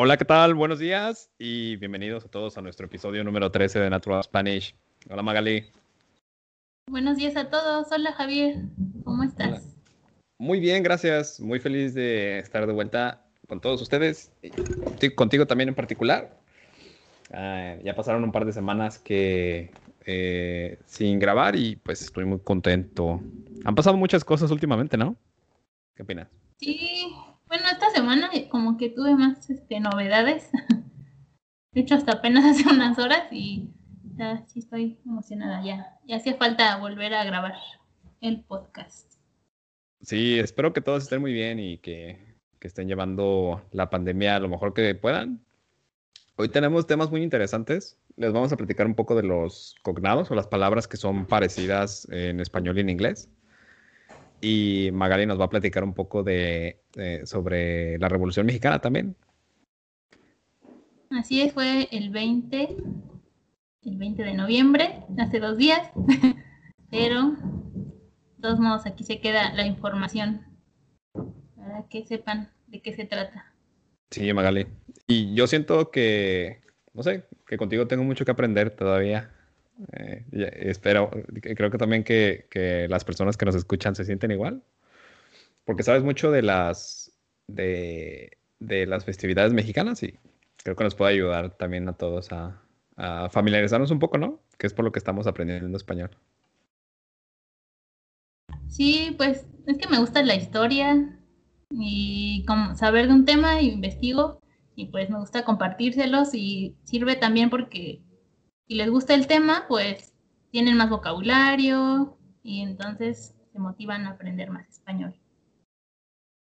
Hola, ¿qué tal? Buenos días y bienvenidos a todos a nuestro episodio número 13 de Natural Spanish. Hola, Magali. Buenos días a todos. Hola, Javier. ¿Cómo estás? Hola. Muy bien, gracias. Muy feliz de estar de vuelta con todos ustedes y contigo también en particular. Uh, ya pasaron un par de semanas que eh, sin grabar y pues estoy muy contento. Han pasado muchas cosas últimamente, ¿no? ¿Qué opinas? Sí, bueno, esta semana como que tuve más este, novedades. De hecho, hasta apenas hace unas horas y ya sí estoy emocionada. Ya, ya hacía falta volver a grabar el podcast. Sí, espero que todos estén muy bien y que, que estén llevando la pandemia lo mejor que puedan. Hoy tenemos temas muy interesantes. Les vamos a platicar un poco de los cognados o las palabras que son parecidas en español y en inglés y Magali nos va a platicar un poco de, de, sobre la Revolución Mexicana también. Así es, fue el 20, el 20 de noviembre, hace dos días, pero de todos modos aquí se queda la información para que sepan de qué se trata. Sí, Magali. Y yo siento que, no sé, que contigo tengo mucho que aprender todavía. Eh, espero, creo que también que, que, las personas que nos escuchan se sienten igual, porque sabes mucho de las, de, de las festividades mexicanas y creo que nos puede ayudar también a todos a, familiarizarnos un poco, ¿no? Que es por lo que estamos aprendiendo español. Sí, pues es que me gusta la historia y como saber de un tema, investigo y pues me gusta compartírselos y sirve también porque si les gusta el tema, pues tienen más vocabulario y entonces se motivan a aprender más español.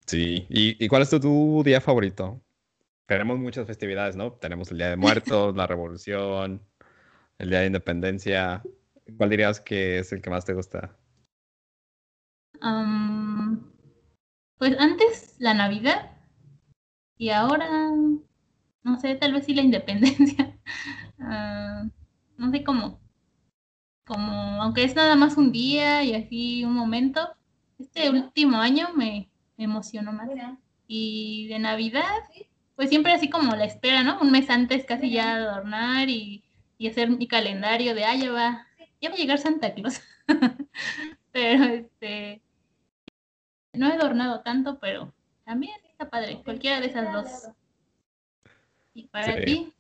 Sí, ¿y, y cuál es tu, tu, día favorito? Tenemos muchas festividades, ¿no? Tenemos el Día de Muertos, la Revolución, el Día de Independencia. ¿Cuál dirías que es el que más te gusta? Um, pues antes la Navidad y ahora, no sé, tal vez sí la Independencia. Uh, no sé cómo, como, aunque es nada más un día y así un momento, este último año me, me emocionó más. Y de Navidad, pues siempre así como la espera, ¿no? Un mes antes casi ya adornar y, y hacer mi calendario de, ah, ya va, ya va a llegar Santa Claus. pero este, no he adornado tanto, pero también está padre, cualquiera de esas dos. ¿Y para sí. ti?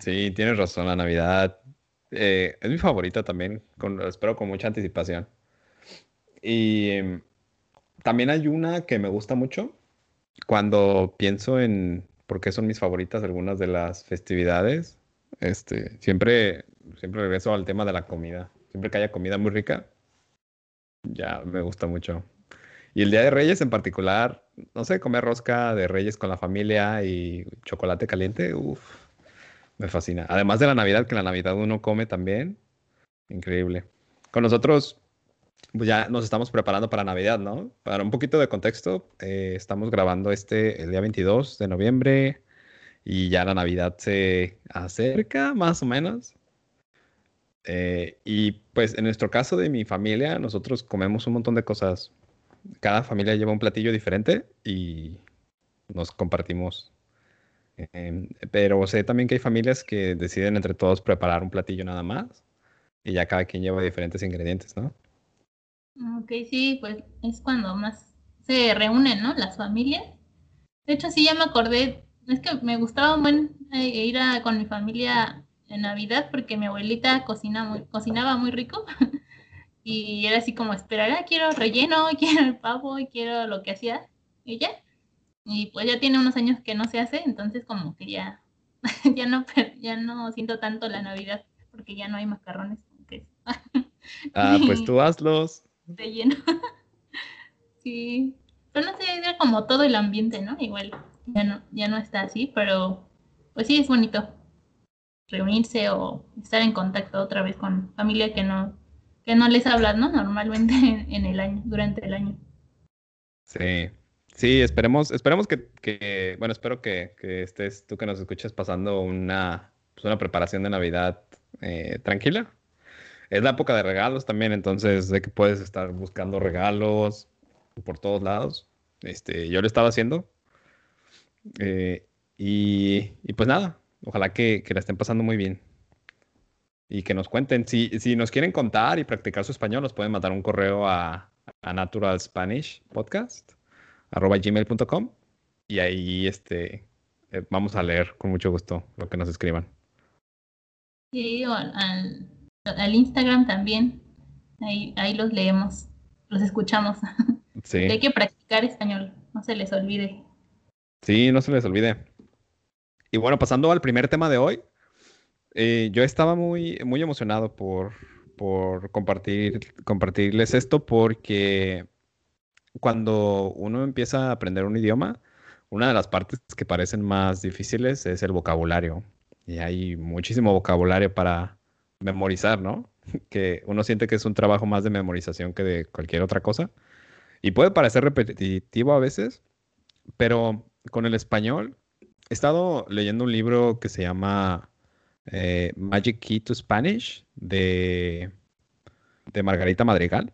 Sí, tienes razón, la Navidad eh, es mi favorita también, con, espero con mucha anticipación. Y eh, también hay una que me gusta mucho cuando pienso en por qué son mis favoritas algunas de las festividades. Este, siempre, siempre regreso al tema de la comida. Siempre que haya comida muy rica, ya me gusta mucho. Y el Día de Reyes en particular, no sé, comer rosca de Reyes con la familia y chocolate caliente, uff me fascina. Además de la Navidad, que la Navidad uno come también. Increíble. Con nosotros, pues ya nos estamos preparando para Navidad, ¿no? Para un poquito de contexto, eh, estamos grabando este el día 22 de noviembre y ya la Navidad se acerca, más o menos. Eh, y pues en nuestro caso de mi familia, nosotros comemos un montón de cosas. Cada familia lleva un platillo diferente y nos compartimos eh, pero sé también que hay familias que deciden entre todos preparar un platillo nada más y ya cada quien lleva diferentes ingredientes, ¿no? Ok, sí, pues es cuando más se reúnen, ¿no? Las familias. De hecho, sí, ya me acordé, es que me gustaba buen eh, ir a, con mi familia en Navidad porque mi abuelita cocina muy, cocinaba muy rico y era así como esperar, ah, quiero relleno, quiero el pavo quiero lo que hacía ella. Y pues ya tiene unos años que no se hace, entonces como que ya, ya no, ya no siento tanto la Navidad, porque ya no hay macarrones con queso. ah, pues tú hazlos. De lleno. sí. Pero no sé, era como todo el ambiente, ¿no? Igual ya no, ya no está así, pero pues sí es bonito reunirse o estar en contacto otra vez con familia que no, que no les hablas, ¿no? Normalmente en, en el año, durante el año. Sí, Sí, esperemos, esperemos que, bueno, espero que, que, estés tú que nos escuches pasando una, pues una preparación de Navidad eh, tranquila. Es la época de regalos también, entonces sé que puedes estar buscando regalos por todos lados. Este, yo lo estaba haciendo. Eh, y, pues nada, ojalá que, que la estén pasando muy bien y que nos cuenten. Si, si nos quieren contar y practicar su español, nos pueden mandar un correo a, a Natural Spanish Podcast arroba gmail.com y ahí este, eh, vamos a leer con mucho gusto lo que nos escriban. Sí, al, al, Instagram también. Ahí, ahí los leemos, los escuchamos. Sí. Hay que practicar español, no se les olvide. Sí, no se les olvide. Y bueno, pasando al primer tema de hoy, eh, yo estaba muy, muy emocionado por, por compartir, compartirles esto porque cuando uno empieza a aprender un idioma, una de las partes que parecen más difíciles es el vocabulario. Y hay muchísimo vocabulario para memorizar, ¿no? Que uno siente que es un trabajo más de memorización que de cualquier otra cosa. Y puede parecer repetitivo a veces, pero con el español he estado leyendo un libro que se llama eh, Magic Key to Spanish de, de Margarita Madrigal.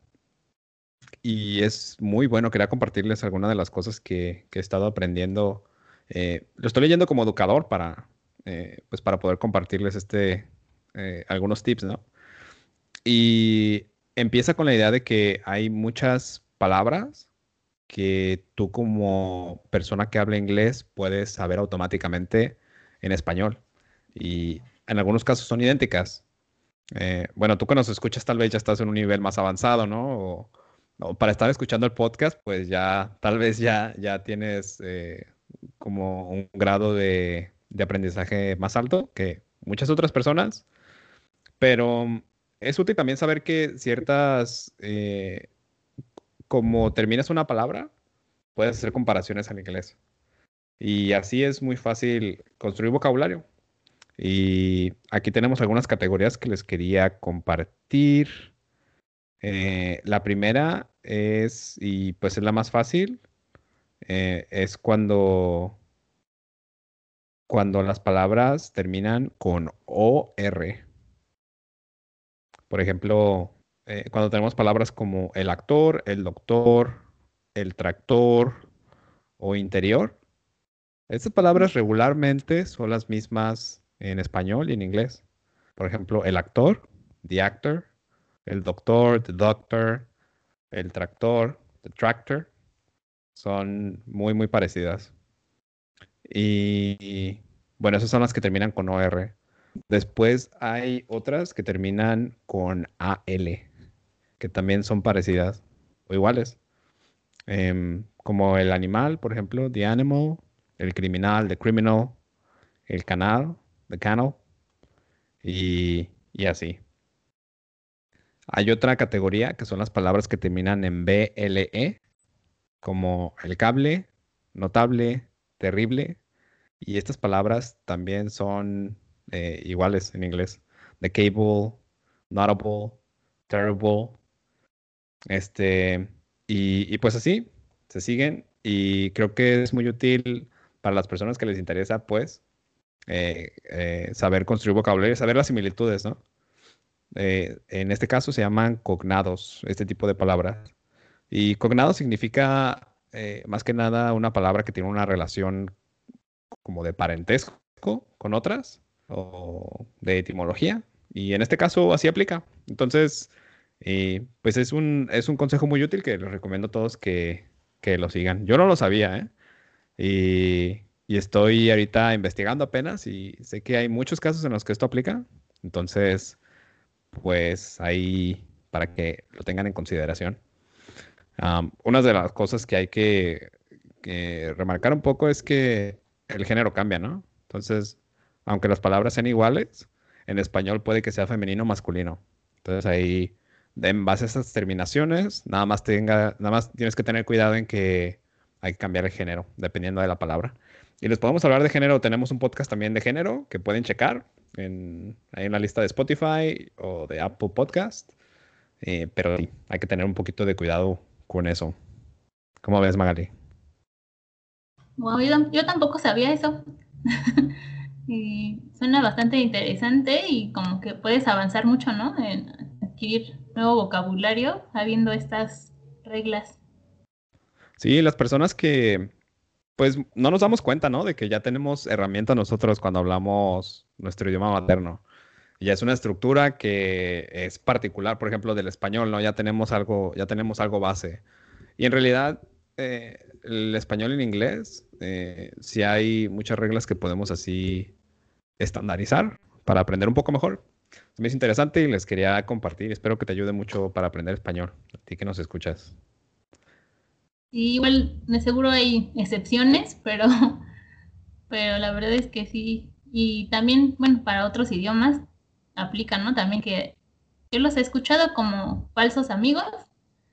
Y es muy bueno, quería compartirles algunas de las cosas que, he estado aprendiendo. Eh, lo estoy leyendo como educador para, eh, pues para poder compartirles este, algunos tips, ¿no? Y empieza con la idea de que hay muchas palabras que tú como persona que habla inglés puedes saber automáticamente en español. Y en algunos casos son idénticas. Eh, bueno, tú cuando nos escuchas tal vez ya estás en un nivel más avanzado, ¿no? Para estar escuchando el podcast, pues ya tal vez ya, ya tienes eh, como un grado de, aprendizaje más alto que muchas otras personas. Pero es útil también saber que ciertas, eh, como terminas una palabra, puedes hacer comparaciones al inglés. Y así es muy fácil construir vocabulario. Y aquí tenemos algunas categorías que les quería compartir. Eh, la primera es, y pues es la más fácil, eh, es cuando, cuando las palabras terminan con OR. Por ejemplo, eh, cuando tenemos palabras como el actor, el doctor, el tractor o interior, estas palabras regularmente son las mismas en español y en inglés. Por ejemplo, el actor, the actor, el doctor, the doctor, el tractor, the tractor, son muy, muy parecidas. Y, bueno, esas son las que terminan con OR. Después hay otras que terminan con AL, que también son parecidas o iguales. Em, como el animal, por ejemplo, the animal, el criminal, the criminal, el canal, The Canal. Y, así. Hay otra categoría que son las palabras que terminan en BLE, como el cable, notable, terrible. Y estas palabras también son eh, iguales en inglés. The cable, notable, terrible. Este, y, pues así, se siguen. Y creo que es muy útil para las personas que les interesa, pues, eh, eh, saber construir vocabulario, saber las similitudes, ¿no? Eh, en este caso se llaman cognados, este tipo de palabras. Y cognado significa más que nada una palabra que tiene una relación como de parentesco con otras o de etimología. Y en este caso así aplica. Entonces, pues es un, es un consejo muy útil que les recomiendo a todos que, que lo sigan. Yo no lo sabía, ¿eh? Y y estoy ahorita investigando apenas y sé que hay muchos casos en los que esto aplica. Entonces, pues ahí para que lo tengan en consideración. una de las cosas que hay que, remarcar un poco es que el género cambia, ¿no? Entonces, aunque las palabras sean iguales, en español puede que sea femenino o masculino. Entonces ahí, en base a esas terminaciones, nada más tenga, nada más tienes que tener cuidado en que hay que cambiar el género, dependiendo de la palabra. Y les podemos hablar de género. Tenemos un podcast también de género que pueden checar en, ahí en la lista de Spotify o de Apple Podcast. Eh, pero sí, hay que tener un poquito de cuidado con eso. ¿Cómo ves, Magali? yo, tampoco sabía eso. y suena bastante interesante y como que puedes avanzar mucho, ¿no? En adquirir nuevo vocabulario sabiendo estas reglas. Sí, las personas que, pues no nos damos cuenta, ¿no? De que ya tenemos herramientas nosotros cuando hablamos nuestro idioma materno. Ya es una estructura que es particular, por ejemplo, del español, ¿no? Ya tenemos algo, ya tenemos algo base. Y en realidad, eh, el español y el inglés, eh, sí hay muchas reglas que podemos así estandarizar para aprender un poco mejor. Me es interesante y les quería compartir. Espero que te ayude mucho para aprender español, a ti que nos escuchas. Sí, igual de seguro hay excepciones, pero, pero la verdad es que sí. Y también, bueno, para otros idiomas aplican, ¿no? También que yo los he escuchado como falsos amigos,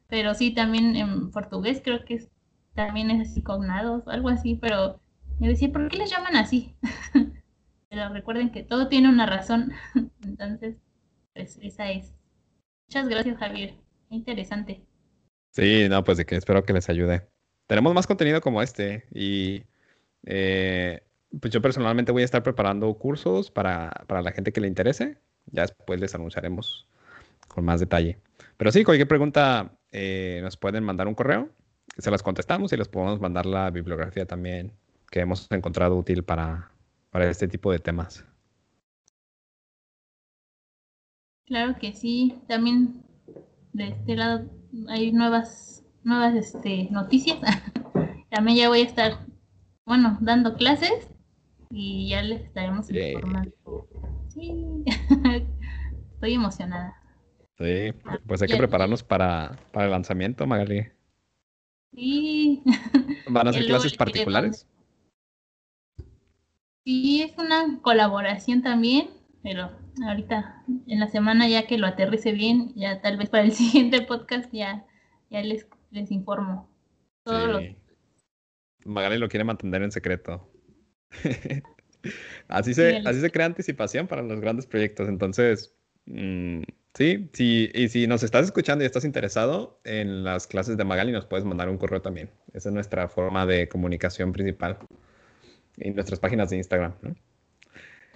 pero sí también en portugués creo que también es así cognados, algo así, pero me decía, ¿por qué les llaman así? pero recuerden que todo tiene una razón, entonces, pues esa es. Muchas gracias, Javier. Interesante. Sí, no, pues de que espero que les ayude. Tenemos más contenido como este y eh, pues yo personalmente voy a estar preparando cursos para, para la gente que le interese. Ya después les anunciaremos con más detalle. Pero sí, cualquier pregunta eh, nos pueden mandar un correo, se las contestamos y les podemos mandar la bibliografía también que hemos encontrado útil para, para este tipo de temas. Claro que sí, también de este lado hay nuevas, nuevas este, noticias. también ya voy a estar, bueno, dando clases y ya les estaremos informando. Sí, estoy emocionada. Sí, pues hay que prepararnos para, para el lanzamiento, Magali. Sí. ¿Van a ser clases particulares? Sí, es una colaboración también, pero ahorita en la semana ya que lo aterrice bien, ya tal vez para el siguiente podcast ya, ya les, les informo. Sí. Magali lo quiere mantener en secreto. así, se, así se crea anticipación para los grandes proyectos. Entonces, mmm, sí, sí, y si nos estás escuchando y estás interesado en las clases de Magali, nos puedes mandar un correo también. Esa es nuestra forma de comunicación principal. Y nuestras páginas de Instagram. ¿no?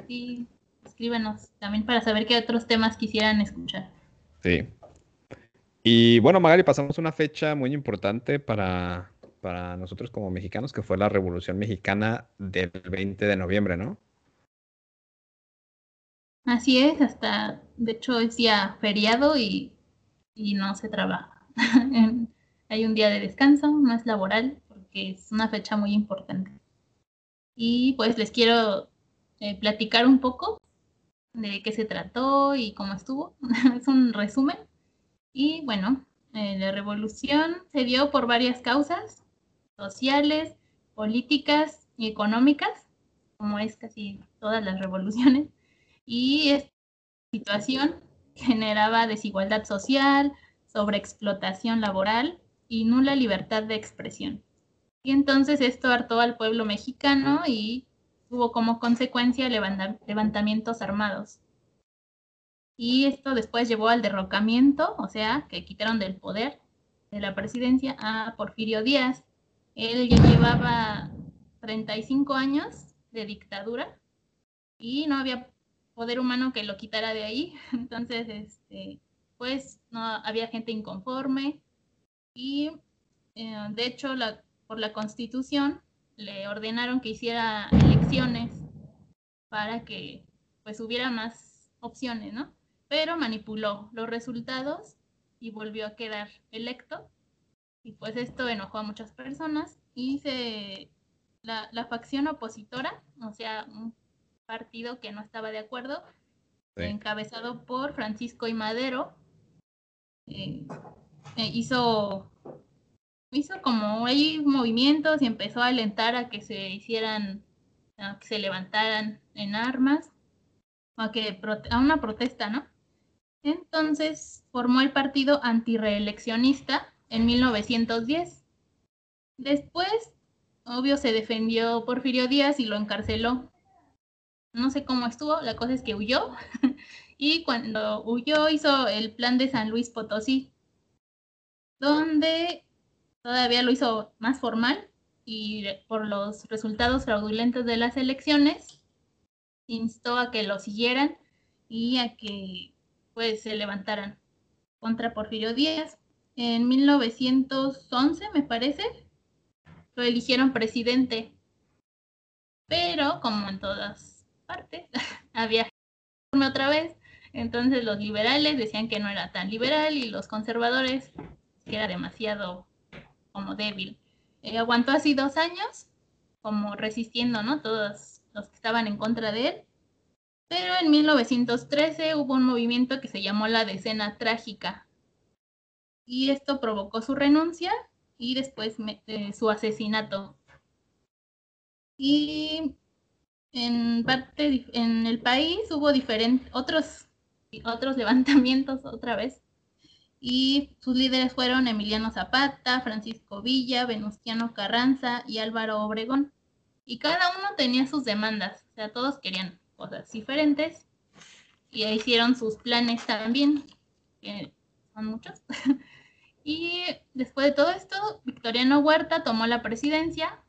Sí, escríbenos también para saber qué otros temas quisieran escuchar. Sí. Y bueno, Magali, pasamos una fecha muy importante para, para nosotros como mexicanos, que fue la Revolución Mexicana del 20 de noviembre, ¿no? Así es, hasta, de hecho, es día feriado y, y no se trabaja. Hay un día de descanso, más laboral, porque es una fecha muy importante. Y pues les quiero eh, platicar un poco de qué se trató y cómo estuvo. es un resumen. Y bueno, eh, la revolución se dio por varias causas sociales, políticas y económicas, como es casi todas las revoluciones. Y esta situación generaba desigualdad social, sobreexplotación laboral y nula libertad de expresión. Y entonces esto hartó al pueblo mexicano y tuvo como consecuencia levantamientos armados. Y esto después llevó al derrocamiento, o sea, que quitaron del poder de la presidencia a Porfirio Díaz. Él ya llevaba 35 años de dictadura y no había poder humano que lo quitara de ahí. Entonces, este, pues no había gente inconforme y eh, de hecho por la constitución le ordenaron que hiciera elecciones para que pues hubiera más opciones, ¿no? Pero manipuló los resultados y volvió a quedar electo. Y pues esto enojó a muchas personas y se la, la facción opositora, o sea, un partido que no estaba de acuerdo, sí. encabezado por Francisco y Madero, eh, eh, hizo hizo como hay movimientos y empezó a alentar a que se hicieran, a que se levantaran en armas, a, que, a una protesta, ¿no? Entonces formó el partido antireeleccionista en 1910. Después, obvio, se defendió Porfirio Díaz y lo encarceló. No sé cómo estuvo, la cosa es que huyó. y cuando huyó hizo el plan de San Luis Potosí, donde todavía lo hizo más formal y por los resultados fraudulentos de las elecciones, instó a que lo siguieran y a que pues se levantaran contra Porfirio Díaz. En 1911, me parece, lo eligieron presidente. Pero, como en todas partes, había otra vez. Entonces los liberales decían que no era tan liberal y los conservadores que era demasiado como débil. Eh, aguantó así dos años, como resistiendo, ¿no? Todos los que estaban en contra de él. Pero en 1913 hubo un movimiento que se llamó la Decena Trágica. Y esto provocó su renuncia y después eh, su asesinato. Y en parte en el país hubo diferentes otros otros levantamientos otra vez y sus líderes fueron Emiliano Zapata, Francisco Villa, Venustiano Carranza y Álvaro Obregón. Y cada uno tenía sus demandas, o sea, todos querían cosas diferentes y hicieron sus planes también, que son muchos. y después de todo esto, Victoriano Huerta tomó la presidencia,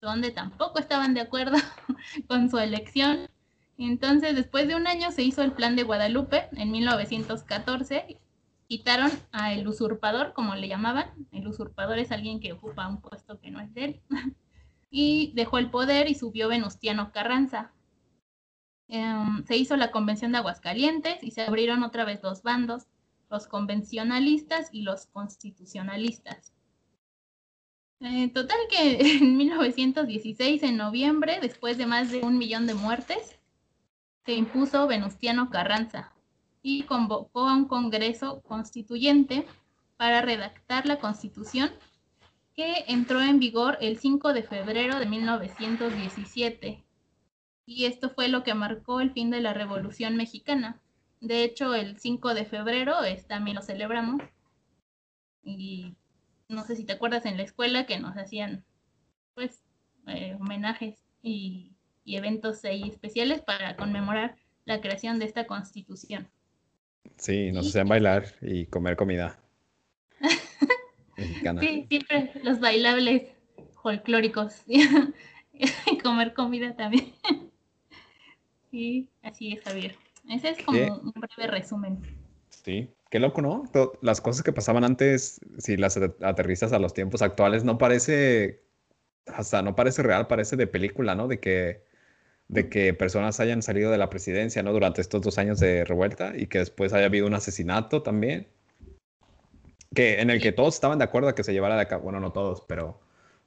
donde tampoco estaban de acuerdo con su elección. Entonces, después de un año se hizo el plan de Guadalupe en 1914 quitaron a el usurpador, como le llamaban. El usurpador es alguien que ocupa un puesto que no es de él. y dejó el poder y subió Venustiano Carranza. Em, se hizo la convención de Aguascalientes y se abrieron otra vez dos bandos, los convencionalistas y los constitucionalistas. Eh, total que en 1916, en noviembre, después de más de un millón de muertes, se impuso Venustiano Carranza, y convocó a un Congreso Constituyente para redactar la Constitución que entró en vigor el 5 de febrero de 1917. Y esto fue lo que marcó el fin de la Revolución Mexicana. De hecho, el 5 de febrero también lo celebramos. Y no sé si te acuerdas en la escuela que nos hacían pues eh, homenajes y, eventos especiales para conmemorar la creación de esta constitución. Sí, nos hacían bailar y comer comida. mexicana. Sí, siempre los bailables folclóricos. y comer comida también. sí, así es, Javier. Ese es como un breve resumen. Sí, qué loco, ¿no? Las cosas que pasaban antes, si las aterrizas a los tiempos actuales, no parece, hasta no parece real, parece de película, ¿no? De que de que personas hayan salido de la presidencia, ¿no? Durante estos dos años de revuelta y que después haya habido un asesinato también. Que, en el que todos estaban de acuerdo a que se llevara de cabo, bueno, no todos, pero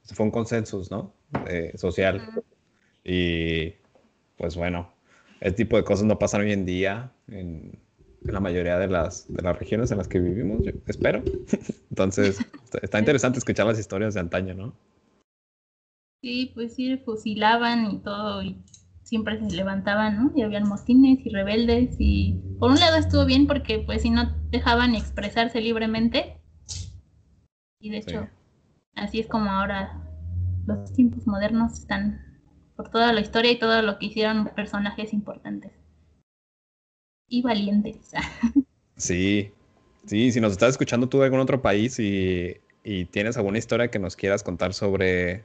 fue un consenso, ¿no? Eh, social. Y pues bueno, este tipo de cosas no pasan hoy en día en, la mayoría de las, de las regiones en las que vivimos, espero. Entonces, está interesante escuchar las historias de antaño, ¿no? Sí, pues sí, fusilaban y todo, y siempre se levantaban, ¿no? Y habían motines y rebeldes y por un lado estuvo bien porque pues si no dejaban expresarse libremente y de hecho así es como ahora los tiempos modernos están por toda la historia y todo lo que hicieron personajes importantes y valientes. sí, sí, si nos estás escuchando tú de algún otro país y, y tienes alguna historia que nos quieras contar sobre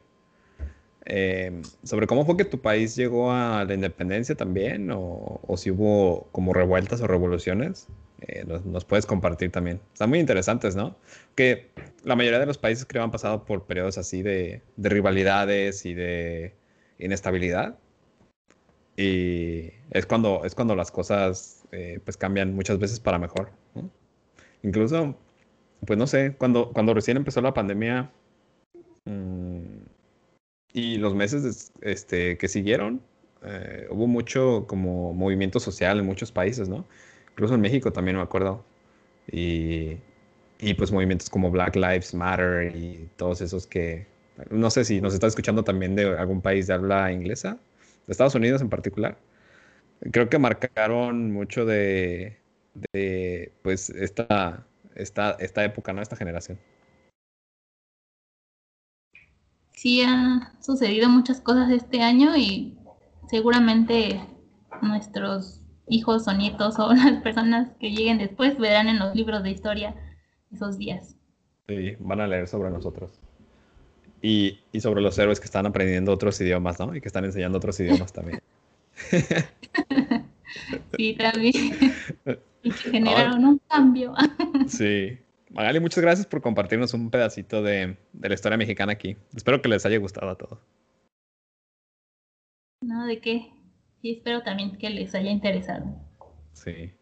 eh, sobre cómo fue que tu país llegó a la independencia también, o, si hubo como revueltas o revoluciones, eh, nos, puedes compartir también. Están muy interesantes, ¿no? Que la mayoría de los países creo han pasado por periodos así de, rivalidades y de inestabilidad. Y es cuando, es cuando las cosas eh, pues cambian muchas veces para mejor. Incluso, pues no sé, cuando, cuando recién empezó la pandemia, mmm, y los meses este, que siguieron, eh, hubo mucho como movimiento social en muchos países, ¿no? Incluso en México también me acuerdo. Y, y pues movimientos como Black Lives Matter y todos esos que, no sé si nos está escuchando también de algún país de habla inglesa, de Estados Unidos en particular. Creo que marcaron mucho de, de pues esta, esta, esta época, ¿no? Esta generación sí han sucedido muchas cosas este año y seguramente nuestros hijos o nietos o las personas que lleguen después verán en los libros de historia esos días. Sí, van a leer sobre nosotros. Y, y sobre los héroes que están aprendiendo otros idiomas, ¿no? Y que están enseñando otros idiomas también. sí, también. y que generaron un cambio. sí. Magali, muchas gracias por compartirnos un pedacito de, de la historia mexicana aquí. Espero que les haya gustado a todos. No, ¿de qué? Sí, espero también que les haya interesado. Sí.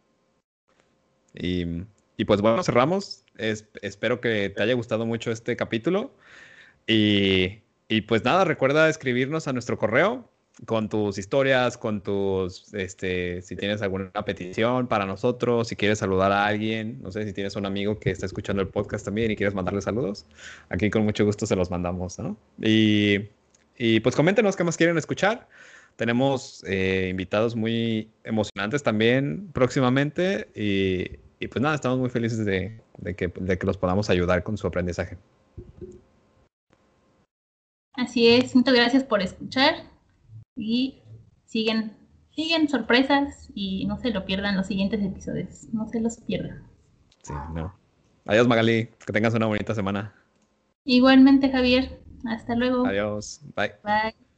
Y, y pues bueno, cerramos. espero que te haya gustado mucho este capítulo. Y, y, pues nada, recuerda escribirnos a nuestro correo con tus historias, con tus, este, si tienes alguna petición para nosotros, si quieres saludar a alguien, no sé, si tienes un amigo que está escuchando el podcast también y quieres mandarle saludos, aquí con mucho gusto se los mandamos, ¿no? Y, y pues coméntenos qué más quieren escuchar. Tenemos eh, invitados muy emocionantes también próximamente y, y, pues nada, estamos muy felices de, de, que, de que los podamos ayudar con su aprendizaje. Así es, muchas gracias por escuchar y siguen, siguen sorpresas y no se lo pierdan los siguientes episodios, no se los pierdan. Sí, no. Adiós Magali, que tengas una bonita semana. Igualmente Javier, hasta luego. Adiós, bye. Bye.